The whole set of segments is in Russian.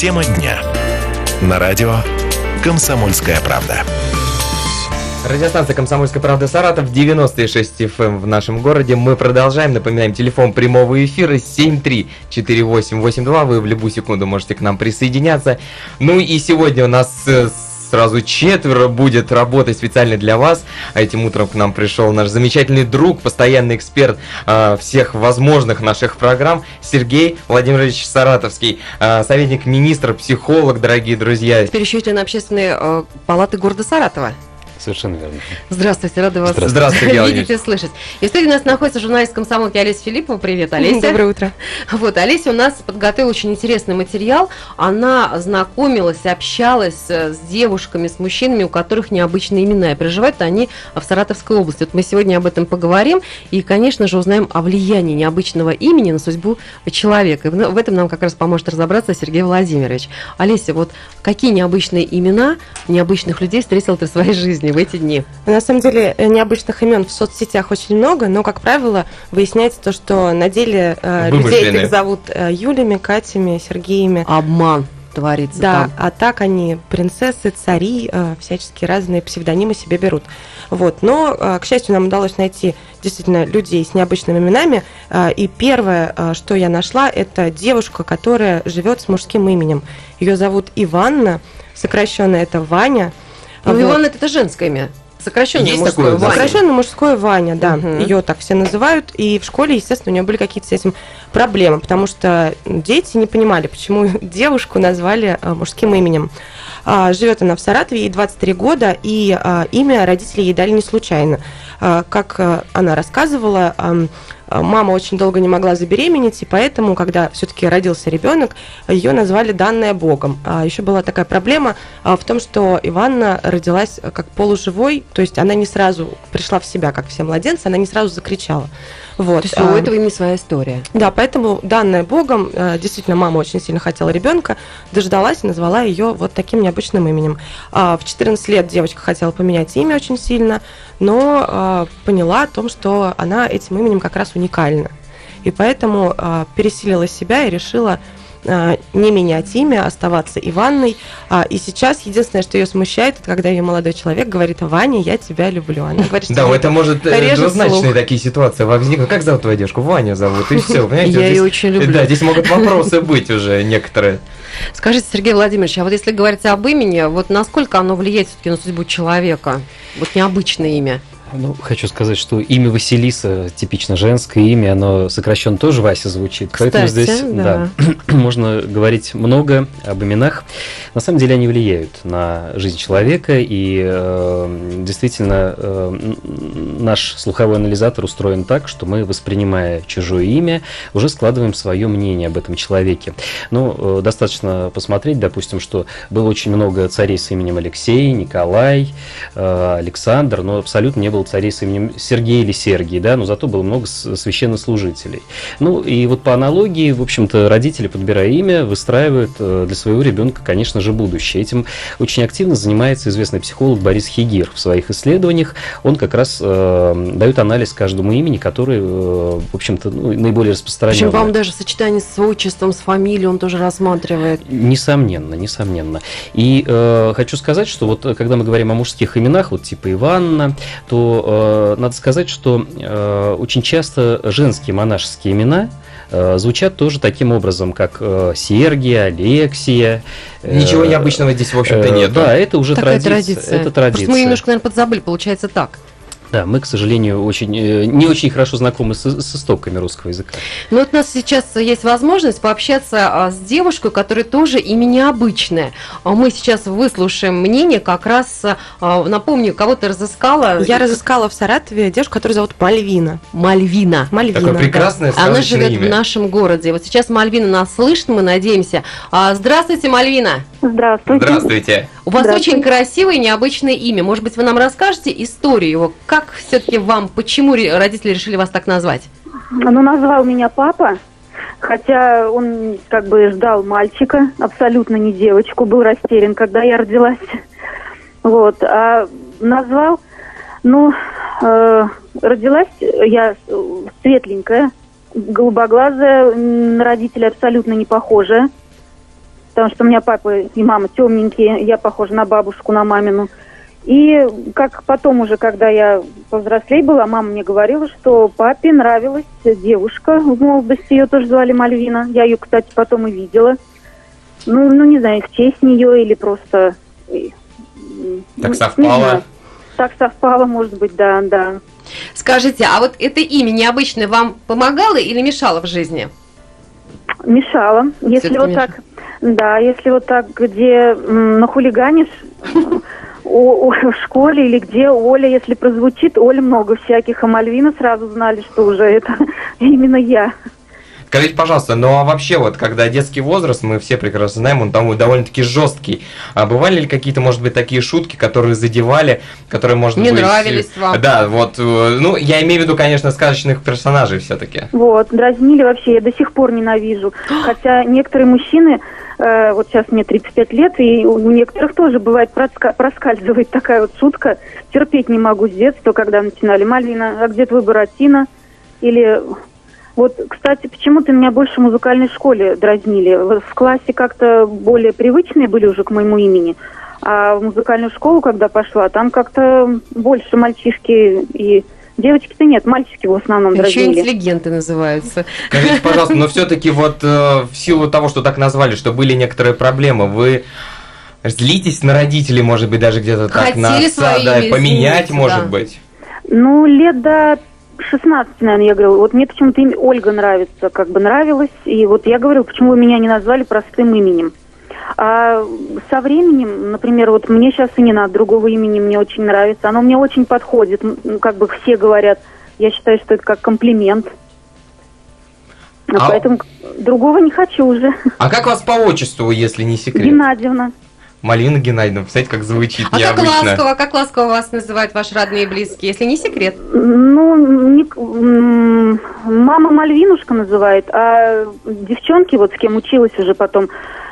Тема дня. На радио «Комсомольская правда». Радиостанция «Комсомольская правда» Саратов, 96 FM эм в нашем городе. Мы продолжаем. Напоминаем, телефон прямого эфира 734882. Вы в любую секунду можете к нам присоединяться. Ну и сегодня у нас э, сразу четверо будет работать специально для вас. А этим утром к нам пришел наш замечательный друг, постоянный эксперт э, всех возможных наших программ, Сергей Владимирович Саратовский, э, советник министра, психолог, дорогие друзья. Теперь еще член общественной э, палаты города Саратова. Совершенно верно. Здравствуйте, рада вас Здравствуйте, видеть и слышать. И в студии у нас находится журналист комсомолки Олеся Филиппова. Привет, Олеся. Доброе утро. Вот, Олеся у нас подготовила очень интересный материал. Она знакомилась, общалась э, с девушками, с мужчинами, у которых необычные имена. И проживают они в Саратовской области. Вот мы сегодня об этом поговорим. И, конечно же, узнаем о влиянии необычного имени на судьбу человека. И в этом нам как раз поможет разобраться Сергей Владимирович. Олеся, вот какие необычные имена необычных людей встретила ты в своей жизни? В эти дни? На самом деле э, необычных имен в соцсетях очень много, но, как правило, выясняется то, что на деле э, людей этих зовут э, Юлями, Катями, Сергеями. Обман творится да, там. а так они принцессы, цари, э, всяческие разные псевдонимы себе берут. Вот. Но, э, к счастью, нам удалось найти действительно людей с необычными именами. Э, и первое, э, что я нашла, это девушка, которая живет с мужским именем. Ее зовут Иванна, сокращенно это Ваня. Ну, вот. Иван это женское имя. Сокращенное Есть мужское такое, Ваня. Сокращенное мужское Ваня, да. Угу. Ее так все называют. И в школе, естественно, у нее были какие-то с этим проблемы, потому что дети не понимали, почему девушку назвали э, мужским именем. А, живет она в Саратове, ей 23 года, и а, имя родителей ей дали не случайно. А, как а, она рассказывала, а, мама очень долго не могла забеременеть, и поэтому, когда все-таки родился ребенок, ее назвали данная Богом. А еще была такая проблема а, в том, что Иванна родилась как полуживой, то есть она не сразу пришла в себя, как все младенцы, она не сразу закричала. Вот. То есть у этого имени своя история. Да, поэтому данная Богом, действительно, мама очень сильно хотела ребенка, дождалась и назвала ее вот таким необычным именем. В 14 лет девочка хотела поменять имя очень сильно, но поняла о том, что она этим именем как раз уникальна. И поэтому э, пересилила себя и решила э, не менять имя, оставаться Иванной. А, и сейчас единственное, что ее смущает, это когда ее молодой человек говорит, Ваня, я тебя люблю. Она говорит, да, это может э, двузначные такие ситуации возникнуть. Как зовут твою девушку? Ваня зовут, и все. Я ее очень люблю. Да, здесь могут вопросы быть уже некоторые. Скажите, Сергей Владимирович, а вот если говорить об имени, вот насколько оно влияет все-таки на судьбу человека? Вот необычное имя. Ну, хочу сказать, что имя Василиса, типично женское имя, оно сокращенно тоже Вася звучит. Кстати, Поэтому здесь да. Да, можно говорить много об именах. На самом деле они влияют на жизнь человека, и э, действительно э, наш слуховой анализатор устроен так, что мы, воспринимая чужое имя, уже складываем свое мнение об этом человеке. Ну, э, достаточно посмотреть, допустим, что было очень много царей с именем Алексей, Николай, э, Александр, но абсолютно не было был царей с именем Сергей или Сергий, да, но зато было много священнослужителей. Ну, и вот по аналогии, в общем-то, родители, подбирая имя, выстраивают э, для своего ребенка, конечно же, будущее. Этим очень активно занимается известный психолог Борис Хигир в своих исследованиях. Он как раз э, дает анализ каждому имени, который, э, в общем-то, ну, наиболее распространен. Причем, по-моему, даже сочетание с отчеством, с фамилией он тоже рассматривает. Несомненно, несомненно. И э, хочу сказать, что вот когда мы говорим о мужских именах, вот типа Иванна, то э, надо сказать, что э, очень часто женские монашеские имена э, звучат тоже таким образом, как э, Сергия, Алексия. Э, Ничего необычного здесь, в общем-то, э, нет. Да, это уже традиция. традиция. Это традиция. Просто мы немножко, наверное, подзабыли, получается так. Да, мы, к сожалению, очень, э, не очень хорошо знакомы с, с истоками русского языка. Ну вот у нас сейчас есть возможность пообщаться а, с девушкой, которая тоже имя необычное. А мы сейчас выслушаем мнение как раз, а, напомню, кого ты разыскала. Я разыскала в Саратове девушку, которую зовут Мальвина. Мальвина. Мальвина, Такое прекрасное да. Она живет имя. в нашем городе. Вот сейчас Мальвина нас слышит, мы надеемся. Здравствуйте, Мальвина. Здравствуйте. Здравствуйте. У вас очень красивое и необычное имя. Может быть, вы нам расскажете историю его? Как все-таки вам, почему родители решили вас так назвать? Ну, назвал меня папа, хотя он как бы ждал мальчика, абсолютно не девочку, был растерян, когда я родилась. Вот, а назвал, ну, э, родилась я светленькая, голубоглазая, на родителей абсолютно не похожая. Потому что у меня папа и мама темненькие, я похожа на бабушку, на мамину. И как потом уже, когда я повзрослей была, мама мне говорила, что папе нравилась девушка в молодости, ее тоже звали Мальвина. Я ее, кстати, потом и видела. Ну, ну не знаю, в честь нее или просто... э, Так совпало. Так совпало, может быть, да, да. Скажите, а вот это имя необычное вам помогало или мешало в жизни? Мешала. Если вот мешало. так, да, если вот так, где нахулиганишь о- о- в школе или где Оля, если прозвучит, Оля много всяких, а Мальвина сразу знали, что уже это именно я. Скажите, пожалуйста, ну а вообще вот, когда детский возраст, мы все прекрасно знаем, он там довольно-таки жесткий. А бывали ли какие-то, может быть, такие шутки, которые задевали, которые, может Не быть... нравились вам? Да, вот, э, ну, я имею в виду, конечно, сказочных персонажей все-таки. Вот, дразнили вообще, я до сих пор ненавижу. Хотя некоторые мужчины, вот сейчас мне 35 лет, и у некоторых тоже бывает проска- проскальзывает такая вот шутка. Терпеть не могу с детства, когда начинали. Мальвина, а где твой Буратино? Или вот, кстати, почему-то меня больше в музыкальной школе дразнили. В классе как-то более привычные были уже к моему имени. А в музыкальную школу, когда пошла, там как-то больше мальчишки и девочки-то нет, мальчики в основном Еще дразнили. интеллигенты называются. Скажите, пожалуйста, но все-таки вот э, в силу того, что так назвали, что были некоторые проблемы, вы злитесь на родителей, может быть, даже где-то так, на отца, да, поменять, может да. быть? Ну, лет до 16, наверное, я говорила. Вот мне почему-то имя Ольга нравится, как бы нравилось. И вот я говорю, почему вы меня не назвали простым именем. А со временем, например, вот мне сейчас и не надо другого имени, мне очень нравится. Оно мне очень подходит, ну, как бы все говорят. Я считаю, что это как комплимент. А А- Поэтому другого не хочу уже. А как вас по отчеству, если не секрет? Геннадьевна. Малина Геннадьевна, представляете, как звучит А как необычно. ласково, как ласково вас называют ваши родные и близкие, если не секрет? Ну, не мама Мальвинушка называет, а девчонки, вот с кем училась уже потом,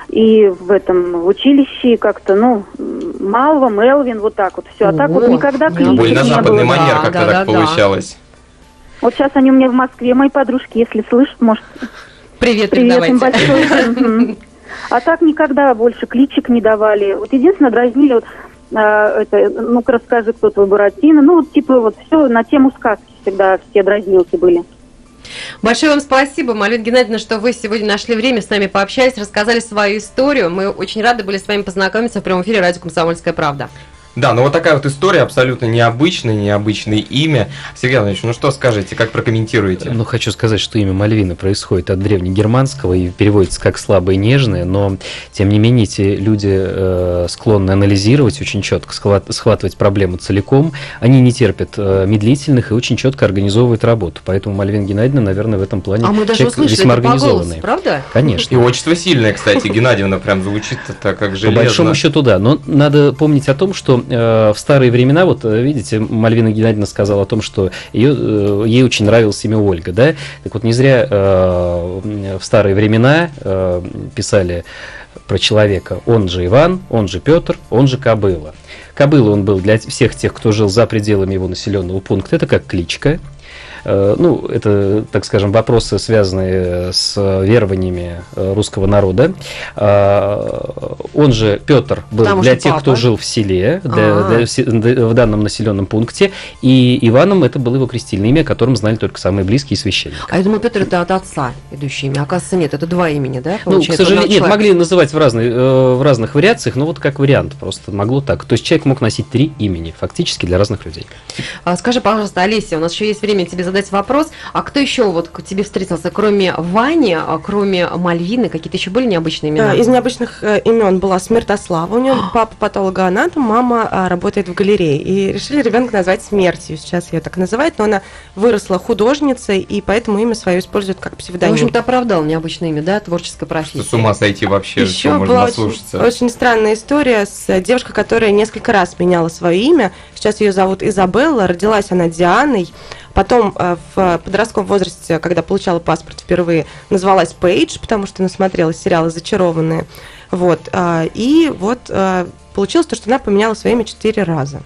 и в этом в училище как-то, ну, Малва, Мелвин, вот так вот все. А так вот никогда да. кличек Более на не западный было. манер Да, как-то да, так да, да. получалось. Вот сейчас они у меня в Москве, мои подружки, если слышат, может, Привет, привет им большой. А так никогда больше кличек не давали. Вот единственное, дразнили вот а, это, ну-ка расскажи, кто твой Буратино. Ну, вот типа вот все на тему сказки всегда все дразнилки были. Большое вам спасибо, Малина Геннадьевна, что вы сегодня нашли время, с нами пообщались, рассказали свою историю. Мы очень рады были с вами познакомиться в прямом эфире радио «Комсомольская правда». Да, ну вот такая вот история, абсолютно необычная, необычное имя. Сергей Иванович, ну что скажете, как прокомментируете? Ну, хочу сказать, что имя Мальвина происходит от древнегерманского и переводится как слабое и нежное, но, тем не менее, эти люди э, склонны анализировать очень четко, схват- схватывать проблему целиком. Они не терпят э, медлительных и очень четко организовывают работу. Поэтому Мальвина Геннадьевна, наверное, в этом плане А мы даже человек услышали весьма это по голосу, организованный. правда? Конечно. И отчество сильное, кстати, Геннадьевна прям звучит так, как По железно. большому счету, да. Но надо помнить о том, что э, в старые времена, вот э, видите, Мальвина Геннадьевна сказала о том, что ее, э, ей очень нравилось имя Ольга, да? Так вот, не зря э, в старые времена э, писали про человека, он же Иван, он же Петр, он же Кобыла. Кобыла он был для всех тех, кто жил за пределами его населенного пункта, это как кличка. Э, Ну, это, так скажем, вопросы, связанные с верованиями э, русского народа. Он же Петр был Потому для тех, кто папа. жил в селе, для- А. для в данном населенном пункте. И Иваном это было его крестильное имя, о котором знали только самые близкие священники. А я думаю, Петр это от отца идущее имя. Оказывается, нет, это два имени, да? Ну, к сожалению, нет, могли называть в, разной, э, в разных вариациях, но вот как вариант, просто могло так. То есть человек мог носить три имени, фактически для разных людей. А, Скажи, пожалуйста, Олеся, у нас еще есть время тебе задать вопрос. А кто еще вот к тебе встретился, кроме Вани, а кроме Мальвины, какие-то еще были необычные имена? Э, Из необычных э, имен была Смертослава. У нее папа патологоанатом, мама а, работает в галерее. И решили ребенка назвать Смертью. Сейчас ее так называют, но она выросла художницей, и поэтому имя свое использует как в псевдоним. общем-то, оправдал необычное имя, да, творческая профессия. С ума сойти вообще, Еще что можно была очень, наслушаться. очень странная история с э, девушкой, которая несколько раз меняла свое имя. Сейчас ее зовут Изабелла. Родилась она Дианой. Потом э, в подростковом возрасте, когда получала паспорт впервые, назвалась Пейдж, потому что насмотрелась сериалы «Зачарованные». Вот. а, И вот э, получилось то, что она поменяла свое имя четыре раза.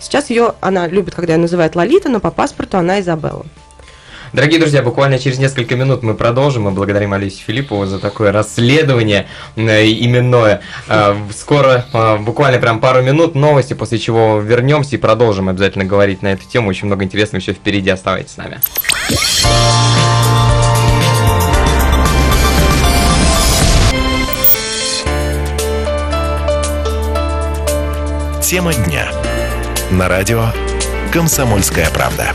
Сейчас ее, она любит, когда ее называют Лолита, но по паспорту она Изабелла. Дорогие друзья, буквально через несколько минут мы продолжим. Мы благодарим Алисию Филиппову за такое расследование э, именное. Э, скоро, э, буквально прям пару минут, новости, после чего вернемся и продолжим обязательно говорить на эту тему. Очень много интересного еще впереди. Оставайтесь с нами. Тема дня. На радио «Комсомольская правда».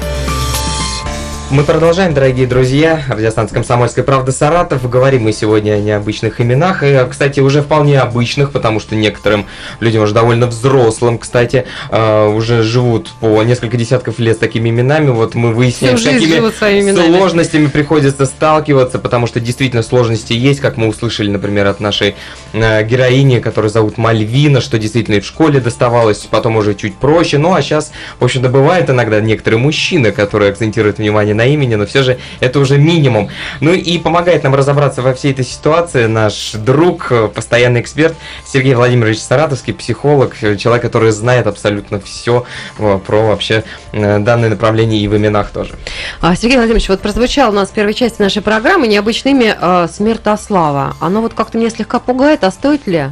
Мы продолжаем, дорогие друзья. Радиостанция «Комсомольская правда» Саратов. Говорим мы сегодня о необычных именах. И, кстати, уже вполне обычных, потому что некоторым людям уже довольно взрослым, кстати, э, уже живут по несколько десятков лет с такими именами. Вот мы выясняем, с какими сложностями приходится сталкиваться, потому что действительно сложности есть, как мы услышали, например, от нашей э, героини, которую зовут Мальвина, что действительно и в школе доставалось, потом уже чуть проще. Ну, а сейчас, в общем-то, бывает иногда некоторые мужчины, которые акцентируют внимание на имени, но все же это уже минимум. Ну и помогает нам разобраться во всей этой ситуации наш друг, постоянный эксперт Сергей Владимирович Саратовский, психолог, человек, который знает абсолютно все э, про вообще э, данное направление и в именах тоже. А, Сергей Владимирович, вот прозвучал у нас в первой части нашей программы необычное имя э, Смертослава. Оно вот как-то меня слегка пугает, а стоит ли?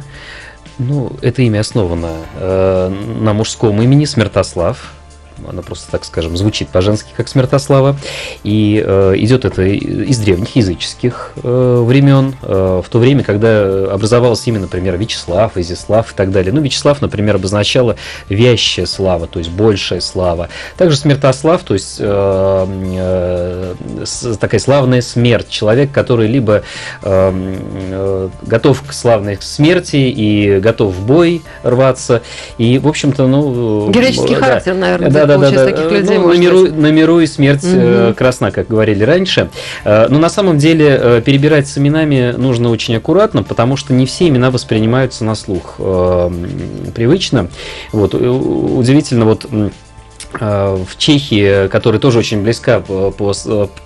Ну, это имя основано э, на мужском имени Смертослав она просто, так скажем, звучит по-женски, как Смертослава. И э, идет это из древних языческих э, времен, э, в то время, когда образовалось имя, например, Вячеслав, Изяслав и так далее. Ну, Вячеслав, например, обозначало вящая слава, то есть большая слава. Также Смертослав, то есть э, э, такая славная смерть. Человек, который либо э, э, готов к славной смерти и готов в бой рваться. И, в общем-то, ну... Героический да, характер, наверное, да, да, да, да. таких людей. Ну, на, миру, на миру и смерть угу. красна, как говорили раньше. Э, но на самом деле э, перебирать с именами нужно очень аккуратно, потому что не все имена воспринимаются на слух привычно. Вот, удивительно, вот в Чехии, которая тоже очень близка по, по,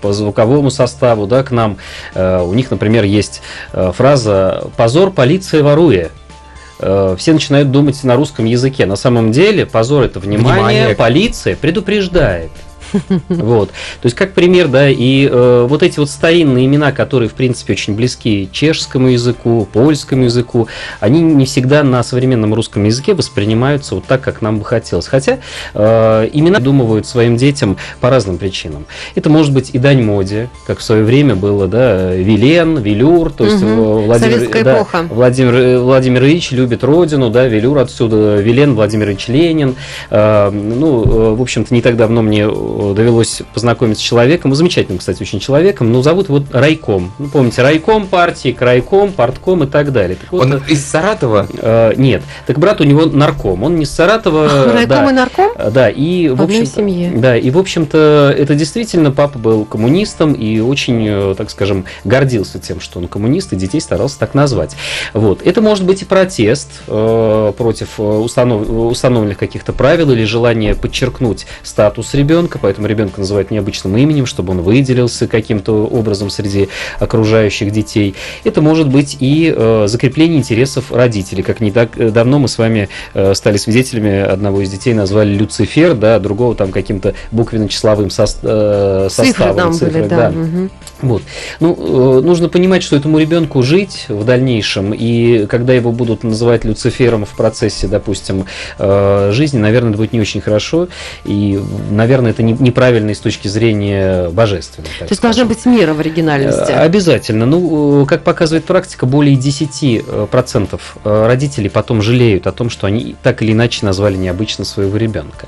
по звуковому составу да, к нам, у них, например, есть фраза «позор, полиция воруя». Э, все начинают думать на русском языке. На самом деле позор это внимание, внимание. полиция предупреждает. Вот. То есть, как пример, да, и э, вот эти вот старинные имена, которые, в принципе, очень близки чешскому языку, польскому языку, они не всегда на современном русском языке воспринимаются вот так, как нам бы хотелось. Хотя э, имена думывают своим детям по разным причинам. Это может быть и дань моде, как в свое время было, да, Вилен, Велюр, то есть угу. Владимир, да, Владимир, Владимир Ильич любит родину, да, Велюр отсюда, Вилен, Владимир Ильич Ленин. Э, ну, э, в общем-то, не так давно мне довелось познакомиться с человеком, замечательным, кстати, очень человеком, но зовут его Райком. Ну, помните, Райком партии, Крайком, Партком и так далее. Так вот, он из Саратова? Э, нет. Так брат у него нарком. Он не из Саратова. Райком да, и нарком? Э, да, и в, в общем семье. Да, и в общем-то это действительно папа был коммунистом и очень, э, так скажем, гордился тем, что он коммунист, и детей старался так назвать. Вот. Это может быть и протест э, против установ... установленных каких-то правил или желание подчеркнуть статус ребенка, поэтому ребенка называют необычным именем, чтобы он выделился каким-то образом среди окружающих детей. Это может быть и э, закрепление интересов родителей. Как не так э, давно мы с вами э, стали свидетелями одного из детей, назвали Люцифер, да, другого там каким-то буквенно-числовым со, э, составом. Цифры там цифры, были, да. да. Угу. Вот. Ну, э, нужно понимать, что этому ребенку жить в дальнейшем, и когда его будут называть Люцифером в процессе, допустим, э, жизни, наверное, это будет не очень хорошо, и, наверное, это не, неправильно с точки зрения божественной. То есть должна быть мера в оригинальности? Э, обязательно. Ну, как показывает практика, более 10% родителей потом жалеют о том, что они так или иначе назвали необычно своего ребенка.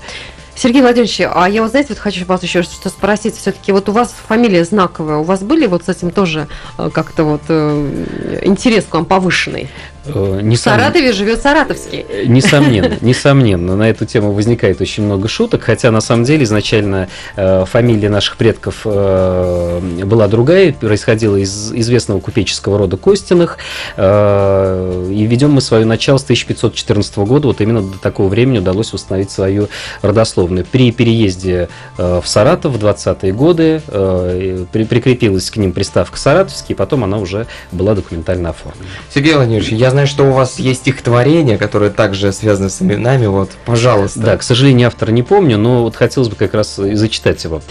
Сергей Владимирович, а я вот, знаете, вот хочу вас еще что спросить. Все-таки вот у вас фамилия знаковая, у вас были вот с этим тоже как-то вот интерес к вам повышенный? Э, несомненно, в Саратове живет Саратовский. Э, несомненно, несомненно. На эту тему возникает очень много шуток, хотя на самом деле изначально э, фамилия наших предков э, была другая, происходила из известного купеческого рода Костиных. Э, и ведем мы свое начало с 1514 года, вот именно до такого времени удалось установить свою родословную. При переезде э, в Саратов в 20-е годы э, при, прикрепилась к ним приставка «Саратовский», и потом она уже была документально оформлена. Сергей Владимирович, я знаю, что у вас есть стихотворение, которое также связано с именами. Вот, пожалуйста. Да, к сожалению, автора не помню, но вот хотелось бы как раз и зачитать его.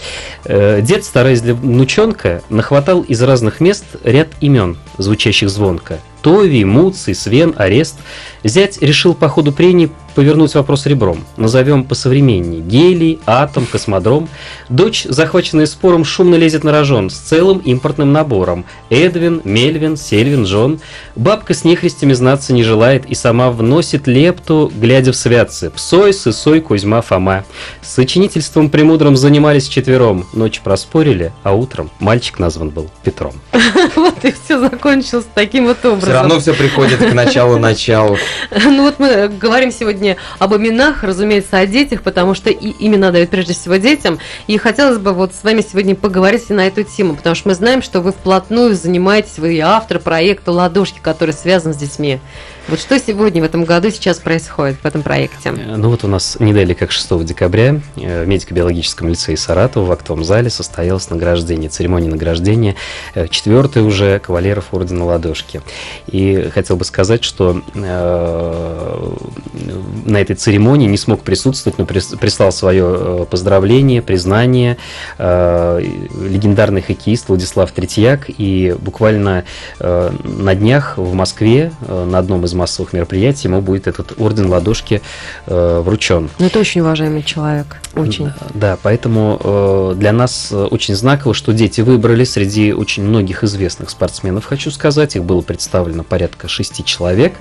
Э, Дед, стараясь для внучонка, нахватал из разных мест ряд имен, звучащих звонко. Тови, Муций, Свен, Арест. Зять решил по ходу прений повернуть вопрос ребром. Назовем посовременнее. Гелий, Атом, Космодром. Дочь, захваченная спором, шумно лезет на рожон с целым импортным набором. Эдвин, Мельвин, Сельвин, Джон. Бабка с нехристями знаться не желает и сама вносит лепту, глядя в святцы. Псой, Сысой, Кузьма, Фома. С сочинительством премудрым занимались четвером. Ночь проспорили, а утром мальчик назван был Петром. Вот и все закончилось таким вот образом. Все равно все приходит к началу-началу. Ну вот мы говорим сегодня об именах, разумеется, о детях, потому что и имена дают прежде всего детям. И хотелось бы вот с вами сегодня поговорить на эту тему, потому что мы знаем, что вы вплотную занимаетесь, вы автор проекта «Ладошки», который связан с детьми. Вот что сегодня в этом году сейчас происходит в этом проекте? Э, Ну вот у нас не далее, как 6 декабря, э, в медико-биологическом лицее Саратова в актовом зале состоялось награждение, церемония награждения э, четвертой уже кавалеров Ордена Ладошки. И хотел бы сказать, что на этой церемонии не смог присутствовать, но прис- прислал свое э, поздравление, признание э, легендарный хоккеист Владислав Третьяк. И буквально э, на днях в Москве на одном из массовых мероприятий ему будет этот орден ладошки вручен. Ну, это очень уважаемый человек, очень. Да, поэтому для нас очень знаково, что дети выбрали среди очень многих известных спортсменов, хочу сказать. Их было представлено порядка шести человек.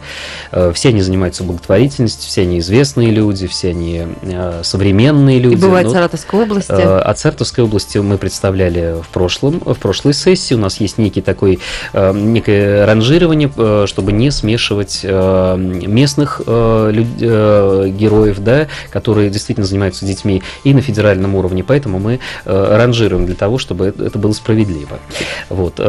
Все они занимаются благотворительностью, все они известные люди, все они э, современные люди. И бывает Ну, Саратовской области. Э, От Саратовской области мы представляли в прошлом, в прошлой сессии. У нас есть некий такой, э, некое ранжирование, чтобы не смешивать местных героев, да, которые действительно занимаются детьми и на федеральном уровне. Поэтому мы ранжируем для того, чтобы это было справедливо. Вот.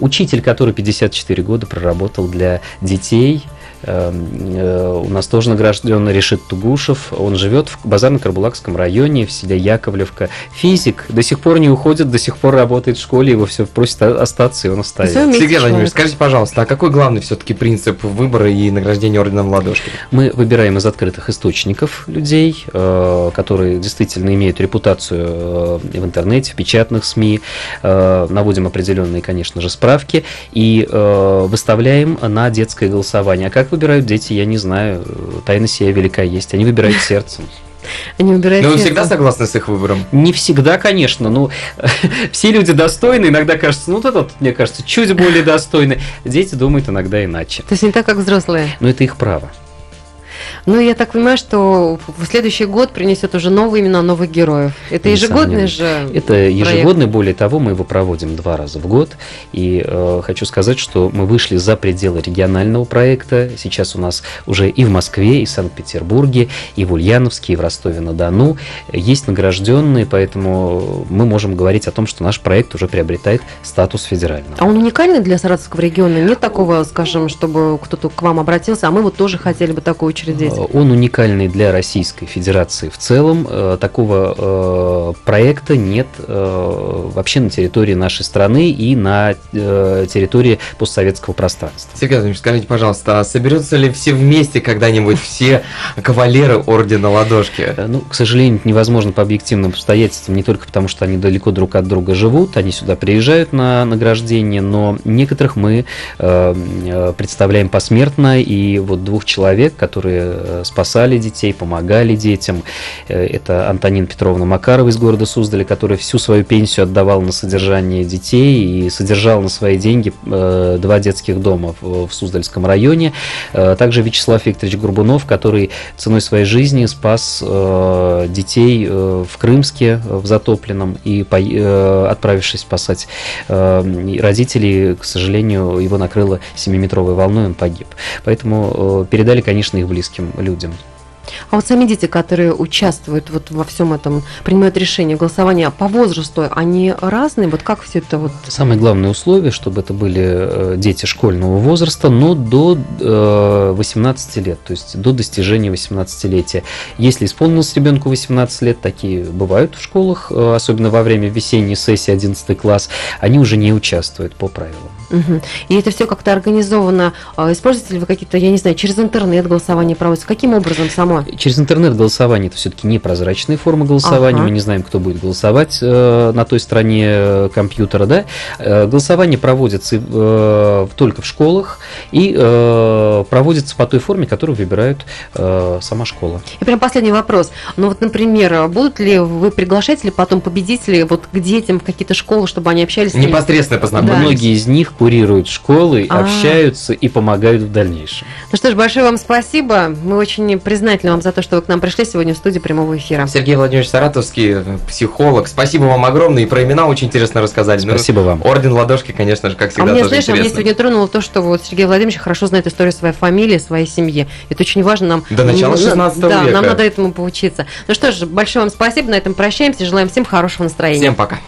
Учитель, который 54 года проработал для детей, у нас тоже награжден Решит Тугушев. Он живет в Базарно-Карбулакском районе, в селе Яковлевка. Физик, до сих пор не уходит, до сих пор работает в школе, его все просят остаться, и он остается. Сергей Владимирович, скажите, пожалуйста, а какой главный все-таки принцип выбора и награждения орденом ладошки? Мы выбираем из открытых источников людей, э, которые действительно имеют репутацию э, в интернете, в печатных СМИ, э, наводим определенные, конечно же, справки и э, выставляем на детское голосование. А как выбирают дети, я не знаю. Тайна сия велика есть. Они выбирают сердцем. Они выбирают Ну, вы сердце. всегда согласны с их выбором? Не всегда, конечно, но все люди достойны. Иногда кажется, ну вот этот, мне кажется, чуть более достойный. Дети думают иногда иначе. То есть не так, как взрослые. Но это их право. Ну, я так понимаю, что в следующий год принесет уже новые имена новых героев. Это ежегодный же Это ежегодный, более того, мы его проводим два раза в год. И э, хочу сказать, что мы вышли за пределы регионального проекта. Сейчас у нас уже и в Москве, и в Санкт-Петербурге, и в Ульяновске, и в Ростове-на-Дону есть награжденные, поэтому мы можем говорить о том, что наш проект уже приобретает статус федерального. А он уникальный для Саратовского региона? Нет такого, скажем, чтобы кто-то к вам обратился, а мы вот тоже хотели бы такое учредить? Э, Он уникальный для Российской Федерации в целом. Э, Такого э, проекта нет вообще на территории нашей страны и на территории постсоветского пространства. Сергей Владимирович, скажите, пожалуйста, а соберутся ли все вместе когда-нибудь все кавалеры ордена ладошки? Ну, к сожалению, это невозможно по объективным обстоятельствам, не только потому, что они далеко друг от друга живут, они сюда приезжают на награждение, но некоторых мы представляем посмертно, и вот двух человек, которые спасали детей, помогали детям, э, это Антонин Петровна Макарова из города Суздаля, которая всю свою пенсию отдавала на содержание детей и содержал на свои деньги э, два детских дома в, Суздальском районе. Э, Также Вячеслав Викторович Горбунов, который ценой своей жизни спас э, детей э, в Крымске, э, в затопленном, и э, отправившись спасать э, родителей, к сожалению, его накрыло 7-метровой волной, он погиб. Поэтому э, передали, конечно, их близким людям. А вот сами дети, которые участвуют вот во всем этом, принимают решение голосования по возрасту, они разные? Вот как все это вот? Самое главное условие, чтобы это были э, дети школьного возраста, но до э, 18 лет, то есть до достижения 18-летия. Если исполнилось ребенку 18 лет, такие бывают в школах, э, особенно во время весенней сессии 11 класс, они уже не участвуют по правилам. Угу. И это все как-то организовано. Используете ли вы какие-то, я не знаю, через интернет голосование проводится? Каким образом само? Через интернет голосование это все-таки непрозрачная форма голосования. Ага. Мы не знаем, кто будет голосовать э, на той стороне э, компьютера. Да? Э, голосование проводится э, только в школах и э, проводится по той форме, которую выбирает э, сама школа. И прям последний вопрос. Ну вот, например, будут ли вы приглашать ли потом победителей вот к детям в какие-то школы, чтобы они общались? Непосредственно познакомились. Многие из них курируют школы, А. общаются и помогают в дальнейшем. Ну что ж, большое вам спасибо. Мы очень признательны вам за то, что вы к нам пришли сегодня в студию прямого эфира. Сергей Владимирович Саратовский, психолог. Спасибо вам огромное. И про имена очень интересно рассказали. Ну, Спасибо вам. Орден Ладошки, конечно же, как А всегда, мне, тоже знаешь, а интересно. сегодня тронуло то, что вот Сергей Владимирович хорошо знает историю своей фамилии, своей семьи. Это очень важно нам. До начала ну, 16 Да, века. нам надо этому поучиться. Ну что ж, большое вам спасибо. На этом прощаемся. Желаем всем хорошего настроения. Всем пока.